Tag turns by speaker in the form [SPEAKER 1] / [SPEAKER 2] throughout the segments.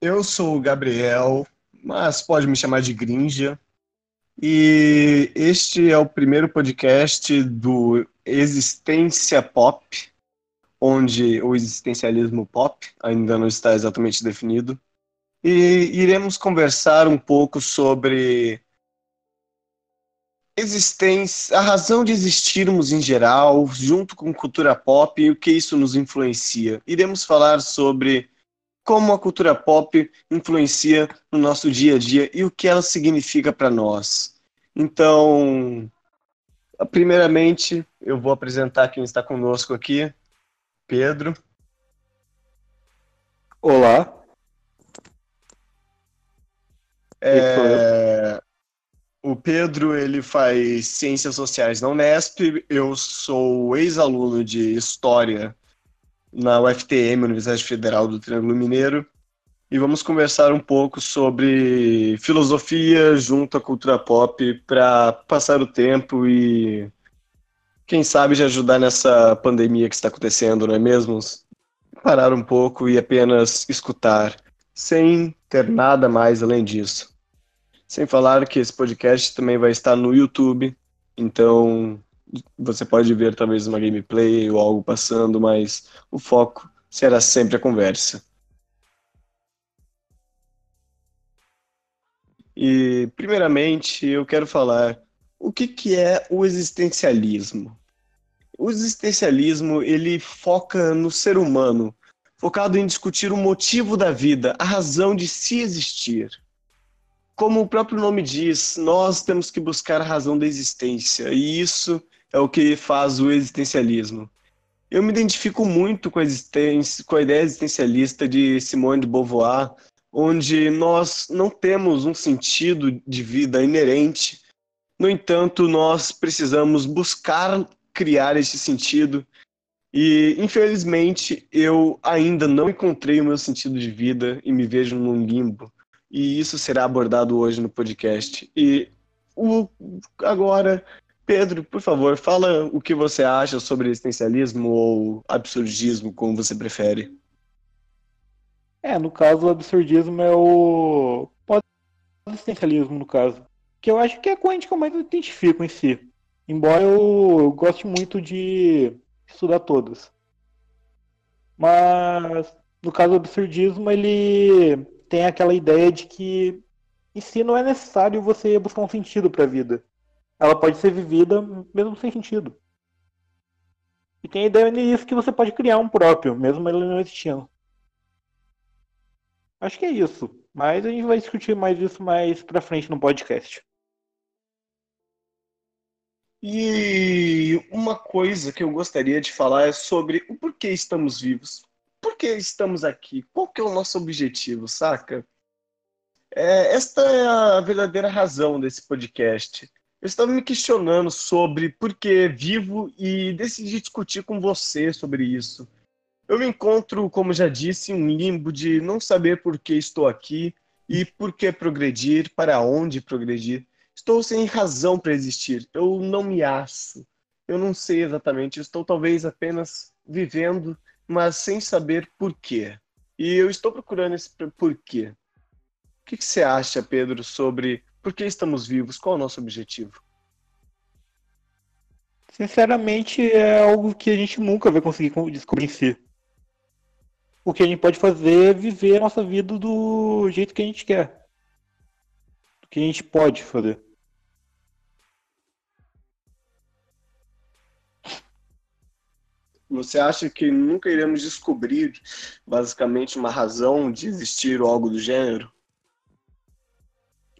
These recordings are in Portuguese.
[SPEAKER 1] Eu sou o Gabriel, mas pode me chamar de Grinja. E este é o primeiro podcast do Existência Pop, onde o existencialismo pop ainda não está exatamente definido. E iremos conversar um pouco sobre existência, a razão de existirmos em geral, junto com cultura pop e o que isso nos influencia. Iremos falar sobre como a cultura pop influencia no nosso dia a dia e o que ela significa para nós. Então, primeiramente, eu vou apresentar quem está conosco aqui, Pedro.
[SPEAKER 2] Olá.
[SPEAKER 1] É, o Pedro ele faz ciências sociais na Unesp. Eu sou ex-aluno de história na UFTM, Universidade Federal do Triângulo Mineiro, e vamos conversar um pouco sobre filosofia junto à cultura pop para passar o tempo e, quem sabe, de ajudar nessa pandemia que está acontecendo, não é mesmo? Parar um pouco e apenas escutar, sem ter nada mais além disso. Sem falar que esse podcast também vai estar no YouTube, então você pode ver talvez uma gameplay ou algo passando, mas o foco será sempre a conversa. E, primeiramente, eu quero falar o que, que é o existencialismo. O existencialismo, ele foca no ser humano, focado em discutir o motivo da vida, a razão de se existir. Como o próprio nome diz, nós temos que buscar a razão da existência, e isso é o que faz o existencialismo. Eu me identifico muito com a, com a ideia existencialista de Simone de Beauvoir, onde nós não temos um sentido de vida inerente. No entanto, nós precisamos buscar criar esse sentido. E, infelizmente, eu ainda não encontrei o meu sentido de vida e me vejo num limbo. E isso será abordado hoje no podcast. E o, agora Pedro, por favor, fala o que você acha sobre existencialismo ou absurdismo, como você prefere.
[SPEAKER 2] É, no caso, o absurdismo é o existencialismo, no caso. Que eu acho que é a corrente que eu mais identifico em si. Embora eu goste muito de estudar todas. Mas, no caso do absurdismo, ele tem aquela ideia de que em si não é necessário você buscar um sentido para a vida ela pode ser vivida mesmo sem sentido. E tem a ideia nisso que você pode criar um próprio, mesmo ele não existindo. Acho que é isso. Mas a gente vai discutir mais isso mais pra frente no podcast.
[SPEAKER 1] E uma coisa que eu gostaria de falar é sobre o porquê estamos vivos. Por que estamos aqui? Qual que é o nosso objetivo, saca? É, esta é a verdadeira razão desse podcast. Eu estava me questionando sobre por que vivo e decidi discutir com você sobre isso. Eu me encontro, como já disse, em um limbo de não saber por que estou aqui e por que progredir, para onde progredir. Estou sem razão para existir. Eu não me acho. Eu não sei exatamente. Estou talvez apenas vivendo, mas sem saber por quê. E eu estou procurando esse porquê. O que, que você acha, Pedro, sobre por que estamos vivos? Qual é o nosso objetivo?
[SPEAKER 2] Sinceramente, é algo que a gente nunca vai conseguir descobrir em si. O que a gente pode fazer é viver a nossa vida do jeito que a gente quer. Do que a gente pode fazer.
[SPEAKER 1] Você acha que nunca iremos descobrir basicamente uma razão de existir ou algo do gênero?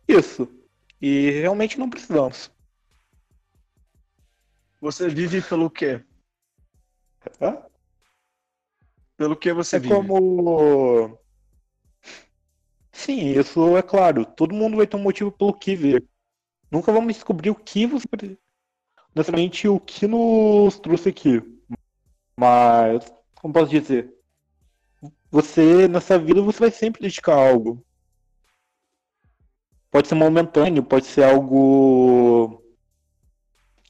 [SPEAKER 2] Isso. E realmente não precisamos.
[SPEAKER 1] Você vive pelo quê? Hã? Pelo que você
[SPEAKER 2] é
[SPEAKER 1] vive?
[SPEAKER 2] como. Sim, isso é claro. Todo mundo vai ter um motivo pelo que ver. Nunca vamos descobrir o que você. Necessariamente o que nos trouxe aqui. Mas, como posso dizer? Você, nessa vida, você vai sempre dedicar algo. Pode ser momentâneo, pode ser algo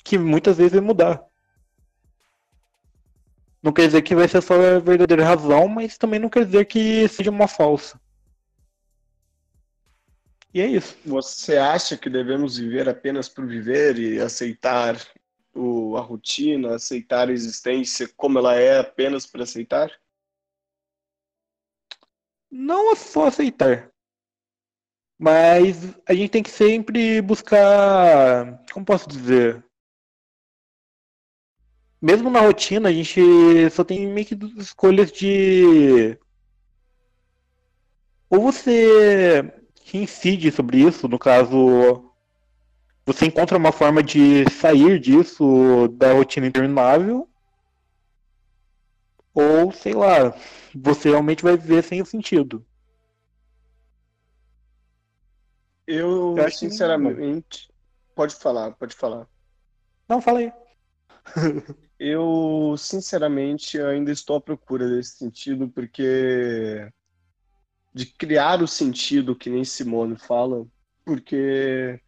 [SPEAKER 2] que muitas vezes vai mudar. Não quer dizer que vai ser só a verdadeira razão, mas também não quer dizer que seja uma falsa. E é isso.
[SPEAKER 1] Você acha que devemos viver apenas por viver e aceitar o, a rotina, aceitar a existência como ela é apenas por aceitar?
[SPEAKER 2] Não é só aceitar. Mas a gente tem que sempre buscar. Como posso dizer? Mesmo na rotina, a gente só tem meio que escolhas de. Ou você incide sobre isso, no caso, você encontra uma forma de sair disso da rotina interminável, ou sei lá, você realmente vai viver sem o sentido.
[SPEAKER 1] Eu, Eu sinceramente. Pode falar, pode falar.
[SPEAKER 2] Não, falei.
[SPEAKER 1] Eu, sinceramente, ainda estou à procura desse sentido, porque. de criar o sentido, que nem Simone fala, porque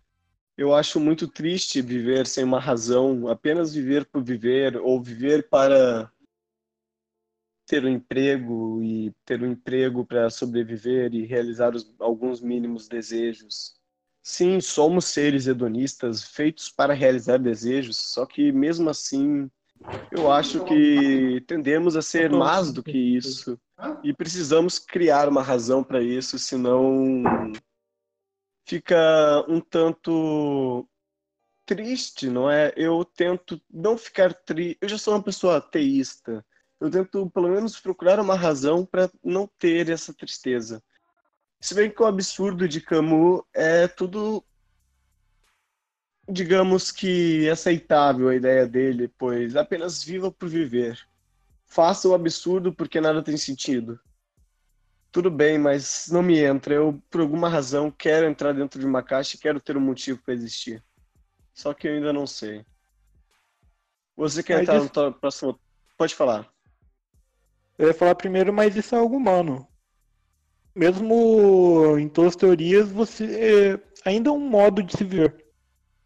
[SPEAKER 1] eu acho muito triste viver sem uma razão, apenas viver por viver, ou viver para ter um emprego e ter um emprego para sobreviver e realizar os, alguns mínimos desejos. Sim, somos seres hedonistas feitos para realizar desejos, só que mesmo assim eu acho que tendemos a ser mais do que isso e precisamos criar uma razão para isso, senão fica um tanto triste, não é? Eu tento não ficar triste. Eu já sou uma pessoa ateísta eu tento pelo menos procurar uma razão para não ter essa tristeza. Se bem que o absurdo de Camus é tudo, digamos que aceitável a ideia dele, pois apenas viva por viver. Faça o absurdo porque nada tem sentido. Tudo bem, mas não me entra. Eu, por alguma razão, quero entrar dentro de uma caixa e quero ter um motivo para existir. Só que eu ainda não sei. Você quer mas entrar isso... no próximo. Pode falar.
[SPEAKER 2] Eu ia falar primeiro, mas isso é algo humano. Mesmo em todas as teorias, você é, ainda é um modo de se ver.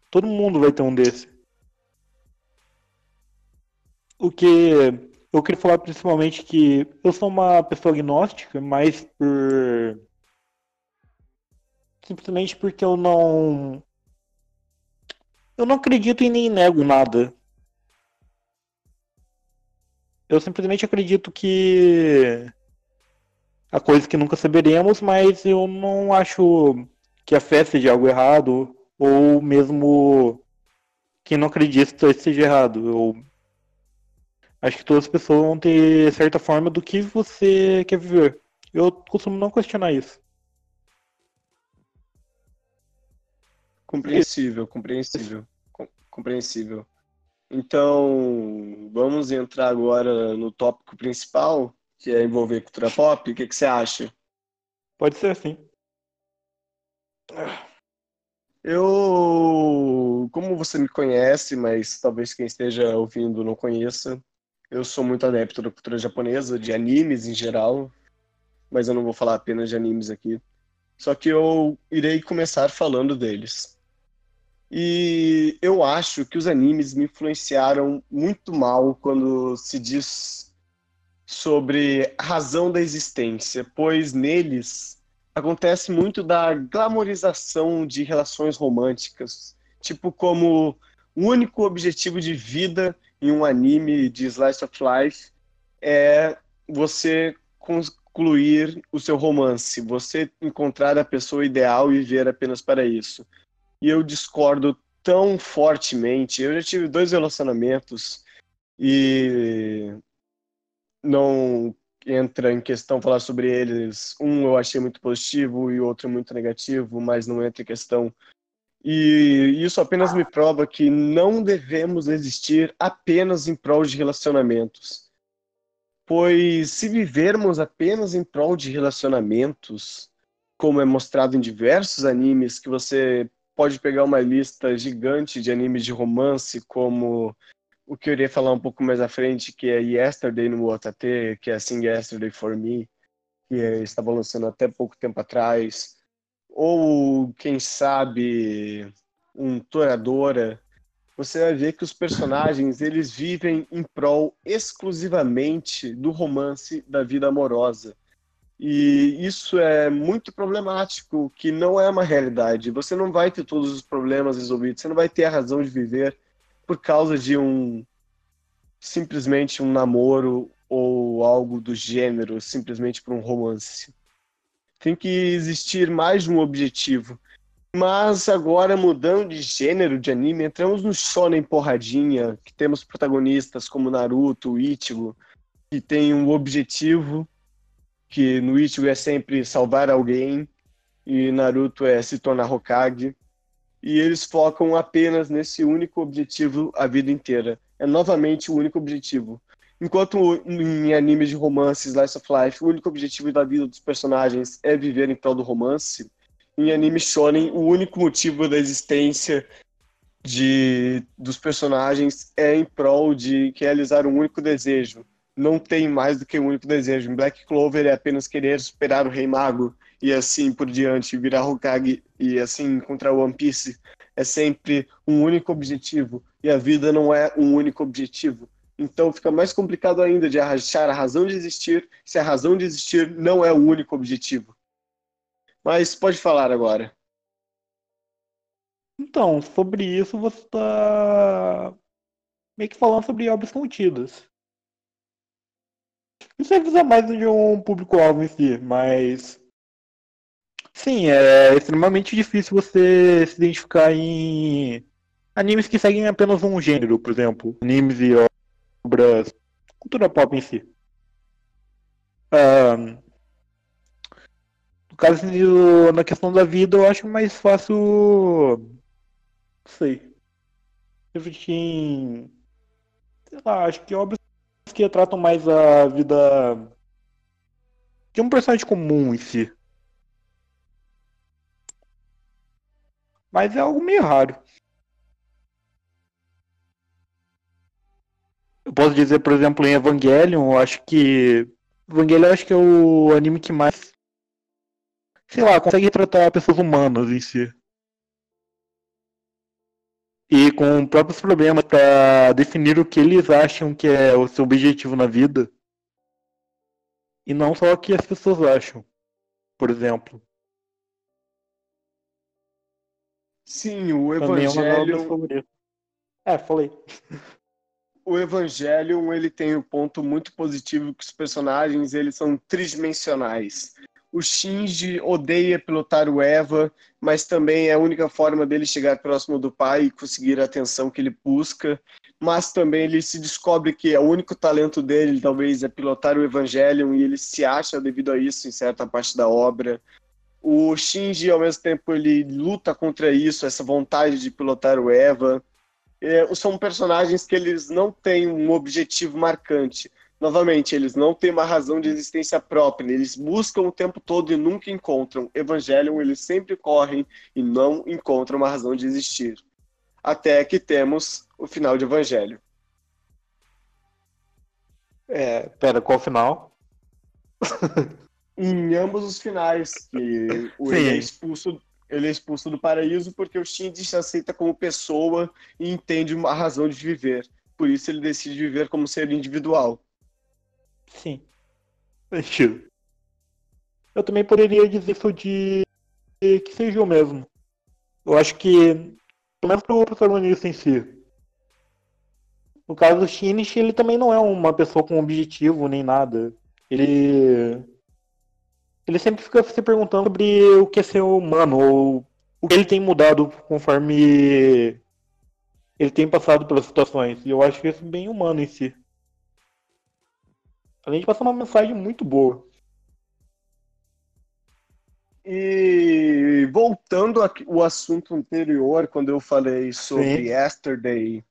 [SPEAKER 2] Todo mundo vai ter um desse. O que eu queria falar principalmente que eu sou uma pessoa agnóstica, mas por simplesmente porque eu não eu não acredito e nem nego nada. Eu simplesmente acredito que há coisas que nunca saberemos, mas eu não acho que a fé seja algo errado, ou mesmo que não acredita seja errado. Eu acho que todas as pessoas vão ter certa forma do que você quer viver. Eu costumo não questionar isso.
[SPEAKER 1] Compreensível, compreensível, compreensível. Então, vamos entrar agora no tópico principal, que é envolver cultura pop. O que, que você acha?
[SPEAKER 2] Pode ser assim.
[SPEAKER 1] Eu, como você me conhece, mas talvez quem esteja ouvindo não conheça, eu sou muito adepto da cultura japonesa, de animes em geral, mas eu não vou falar apenas de animes aqui. Só que eu irei começar falando deles. E eu acho que os animes me influenciaram muito mal quando se diz sobre a razão da existência, pois neles acontece muito da glamorização de relações românticas, tipo como o único objetivo de vida em um anime de slice of life é você concluir o seu romance, você encontrar a pessoa ideal e viver apenas para isso e eu discordo tão fortemente. Eu já tive dois relacionamentos e não entra em questão falar sobre eles. Um eu achei muito positivo e outro muito negativo, mas não entra em questão. E isso apenas me prova que não devemos existir apenas em prol de relacionamentos. Pois se vivermos apenas em prol de relacionamentos, como é mostrado em diversos animes que você pode pegar uma lista gigante de animes de romance, como o que eu iria falar um pouco mais à frente, que é Yesterday no OTT, que é Sing Yesterday for Me, que estava lançando até pouco tempo atrás, ou quem sabe um Toradora, você vai ver que os personagens eles vivem em prol exclusivamente do romance da vida amorosa. E isso é muito problemático, que não é uma realidade. Você não vai ter todos os problemas resolvidos, você não vai ter a razão de viver por causa de um simplesmente um namoro ou algo do gênero, simplesmente por um romance. Tem que existir mais de um objetivo. Mas agora, mudando de gênero de anime, entramos no shonen porradinha, que temos protagonistas como Naruto, Ichigo, que tem um objetivo, que no Ichigo é sempre salvar alguém, e Naruto é se tornar Hokage. E eles focam apenas nesse único objetivo a vida inteira. É novamente o único objetivo. Enquanto em animes de romance, Slice of Life, o único objetivo da vida dos personagens é viver em prol do romance, em anime shonen, o único motivo da existência de, dos personagens é em prol de realizar um único desejo. Não tem mais do que um único desejo. Em Black Clover é apenas querer superar o Rei Mago e assim por diante, virar Hokage e assim encontrar o One Piece. É sempre um único objetivo e a vida não é um único objetivo. Então fica mais complicado ainda de achar a razão de existir se a razão de existir não é o único objetivo. Mas pode falar agora.
[SPEAKER 2] Então, sobre isso você está meio que falando sobre obras contidas. Isso avisa mais de um público-alvo em si, mas. Sim, é extremamente difícil você se identificar em animes que seguem apenas um gênero, por exemplo, animes e obras. cultura pop em si. Um, no caso, na questão da vida, eu acho mais fácil. Não sei. Refletir em. Sei lá, acho que obras que tratam mais a vida. de um personagem comum em si. Mas é algo meio raro. Eu posso dizer, por exemplo, em Evangelion, eu acho que. Evangelion eu acho que é o anime que mais sei lá, consegue tratar pessoas humanas em si. E com próprios problemas para definir o que eles acham que é o seu objetivo na vida. E não só o que as pessoas acham, por exemplo.
[SPEAKER 1] Sim, o Evangelho.
[SPEAKER 2] É, é, falei.
[SPEAKER 1] O Evangelho ele tem um ponto muito positivo que os personagens eles são tridimensionais o Shinji odeia pilotar o Eva, mas também é a única forma dele chegar próximo do pai e conseguir a atenção que ele busca. Mas também ele se descobre que é o único talento dele, talvez, é pilotar o Evangelion, e ele se acha devido a isso em certa parte da obra. O Shinji, ao mesmo tempo, ele luta contra isso, essa vontade de pilotar o Eva. É, são personagens que eles não têm um objetivo marcante novamente, eles não têm uma razão de existência própria, eles buscam o tempo todo e nunca encontram. Evangelion, eles sempre correm e não encontram uma razão de existir. Até que temos o final de Evangelho.
[SPEAKER 2] É, pera, qual final?
[SPEAKER 1] em ambos os finais, que o ele é expulso ele é expulso do paraíso porque o Shinji se aceita como pessoa e entende uma razão de viver. Por isso ele decide viver como ser individual.
[SPEAKER 2] Sim. Sentido. Eu também poderia dizer isso de que seja o mesmo. Eu acho que, pelo menos pro protagonista em si. No caso do Shinichi, ele também não é uma pessoa com objetivo nem nada. Ele. Ele sempre fica se perguntando sobre o que é ser humano, ou o que ele tem mudado conforme ele tem passado pelas situações. E eu acho isso bem humano em si. Além de passar uma mensagem muito boa.
[SPEAKER 1] E voltando ao assunto anterior, quando eu falei sobre Sim. Yesterday,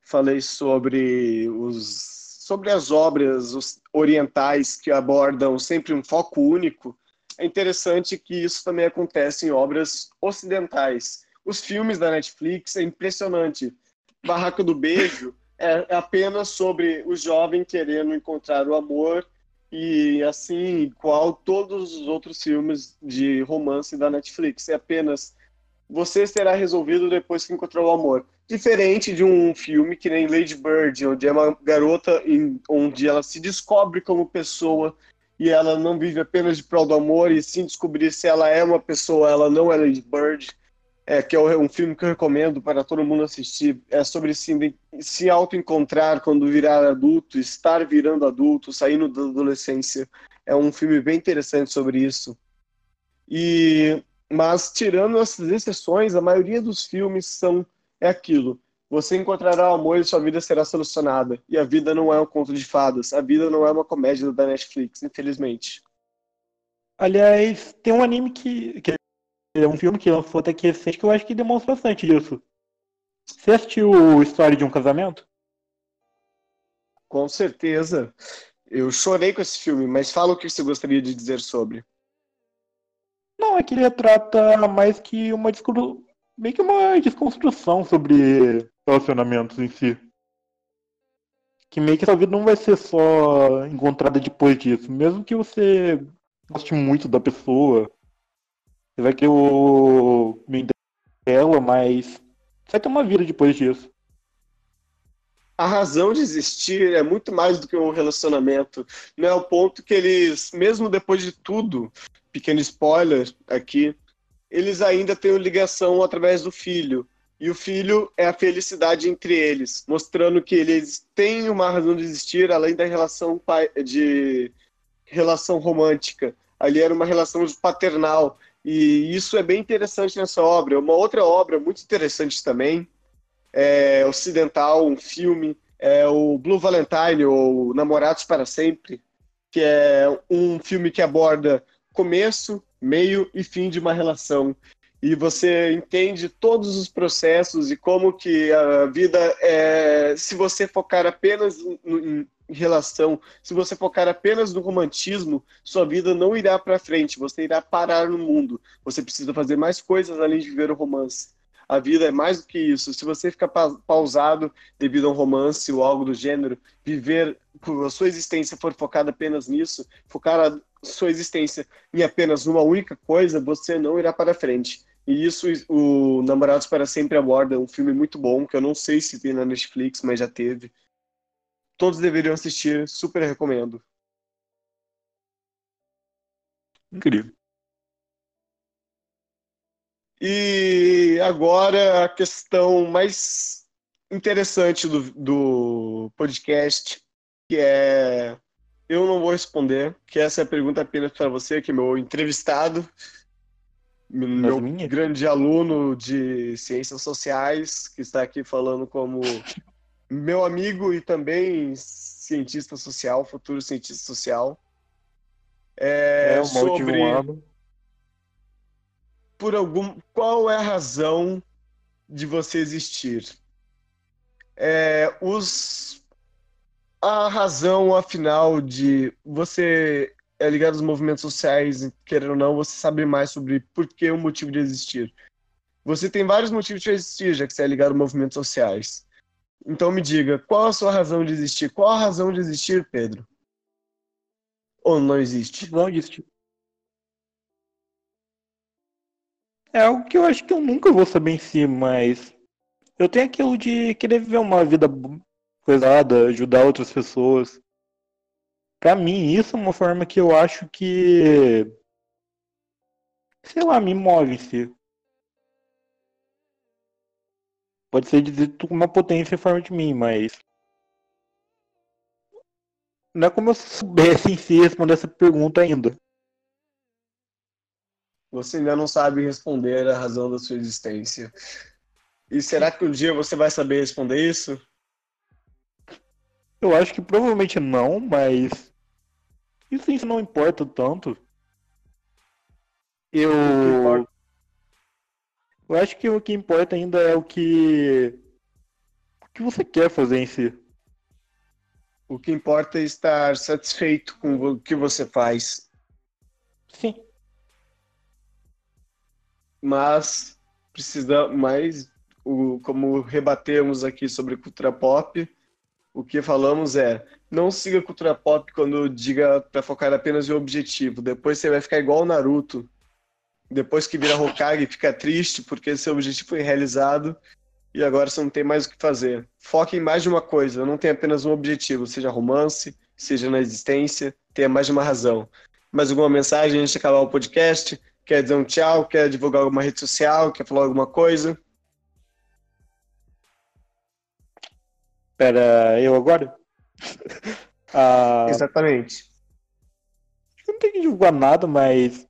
[SPEAKER 1] falei sobre os sobre as obras orientais que abordam sempre um foco único, é interessante que isso também acontece em obras ocidentais. Os filmes da Netflix é impressionante. Barraca do Beijo é, é apenas sobre o jovem querendo encontrar o amor e assim igual todos os outros filmes de romance da Netflix. É apenas você será resolvido depois que encontrar o amor. Diferente de um filme que nem Lady Bird, onde é uma garota em, onde ela se descobre como pessoa e ela não vive apenas de prol do amor e sim descobrir se ela é uma pessoa, ela não é Lady Bird, é, que é um filme que eu recomendo para todo mundo assistir. É sobre se, se auto-encontrar quando virar adulto, estar virando adulto, saindo da adolescência. É um filme bem interessante sobre isso. E mas tirando essas exceções, a maioria dos filmes são é aquilo. Você encontrará o amor e sua vida será solucionada. E a vida não é um conto de fadas. A vida não é uma comédia da Netflix, infelizmente.
[SPEAKER 2] Aliás, tem um anime que, que é um filme que lançou até que recente que eu acho que demonstra bastante disso. Você assistiu História de um Casamento?
[SPEAKER 1] Com certeza. Eu chorei com esse filme, mas fala o que você gostaria de dizer sobre.
[SPEAKER 2] Não, é que ele retrata mais que uma discussão, meio que uma desconstrução sobre relacionamentos em si. Que meio que sua vida não vai ser só encontrada depois disso. Mesmo que você goste muito da pessoa, você vai querer o bem dela, mas vai ter uma vida depois disso.
[SPEAKER 1] A razão de existir é muito mais do que um relacionamento. Não é o ponto que eles, mesmo depois de tudo, pequeno spoiler aqui, eles ainda têm ligação através do filho. E o filho é a felicidade entre eles, mostrando que eles têm uma razão de existir além da relação de relação romântica. Ali era uma relação paternal. E isso é bem interessante nessa obra. Uma outra obra muito interessante também, é ocidental, um filme, é o Blue Valentine, ou Namorados para Sempre, que é um filme que aborda começo, meio e fim de uma relação. E você entende todos os processos e como que a vida é se você focar apenas em relação, se você focar apenas no romantismo, sua vida não irá para frente, você irá parar no mundo. Você precisa fazer mais coisas além de viver o romance. A vida é mais do que isso. Se você ficar pausado devido a um romance ou algo do gênero, viver, a sua existência for focada apenas nisso, focar a sua existência em apenas uma única coisa, você não irá para frente. E isso o Namorados para Sempre aborda, um filme muito bom, que eu não sei se tem na Netflix, mas já teve. Todos deveriam assistir, super recomendo.
[SPEAKER 2] Incrível.
[SPEAKER 1] E agora a questão mais interessante do, do podcast, que é eu não vou responder, que essa é a pergunta apenas para você, que é meu entrevistado meu minha? grande aluno de ciências sociais, que está aqui falando como meu amigo e também cientista social, futuro cientista social. É, é sobre por algum qual é a razão de você existir? É, os a razão afinal de você é ligado aos movimentos sociais, querendo ou não, você sabe mais sobre por que o motivo de existir. Você tem vários motivos de existir, já que você é ligado a movimentos sociais. Então me diga, qual a sua razão de existir? Qual a razão de existir, Pedro? Ou não existe?
[SPEAKER 2] Não existe. É algo que eu acho que eu nunca vou saber em si, mas eu tenho aquilo de querer viver uma vida coisada, ajudar outras pessoas. Pra mim, isso é uma forma que eu acho que. Sei lá, me move em si. Pode ser dizer uma potência em forma de mim, mas. Não é como eu soubesse em si responder essa pergunta ainda.
[SPEAKER 1] Você ainda não sabe responder a razão da sua existência. E será que um dia você vai saber responder isso?
[SPEAKER 2] Eu acho que provavelmente não, mas isso, isso não importa tanto. Eu. Eu acho que o que importa ainda é o que. O que você quer fazer em si.
[SPEAKER 1] O que importa é estar satisfeito com o que você faz.
[SPEAKER 2] Sim.
[SPEAKER 1] Mas precisa mais, o, como rebatemos aqui sobre cultura pop, o que falamos é não siga cultura pop quando diga para focar apenas em objetivo. Depois você vai ficar igual o Naruto. Depois que vira Hokage, fica triste porque seu objetivo foi realizado e agora você não tem mais o que fazer. Foque em mais de uma coisa, não tem apenas um objetivo, seja romance, seja na existência, tenha mais de uma razão. Mais alguma mensagem antes de acabar o podcast? Quer dizer um tchau? Quer divulgar alguma rede social? Quer falar alguma coisa?
[SPEAKER 2] Pera, eu agora?
[SPEAKER 1] ah, Exatamente.
[SPEAKER 2] Eu não tenho que divulgar nada, mas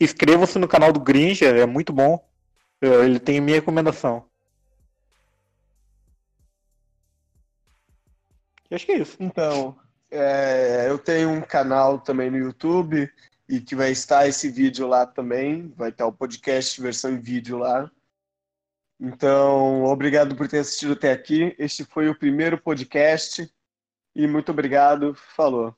[SPEAKER 2] inscreva-se no canal do Grinja, é muito bom. Ele tem minha recomendação. Acho que é isso.
[SPEAKER 1] Então, é, eu tenho um canal também no YouTube e que vai estar esse vídeo lá também. Vai estar o podcast versão em vídeo lá. Então, obrigado por ter assistido até aqui. Este foi o primeiro podcast. E muito obrigado. Falou.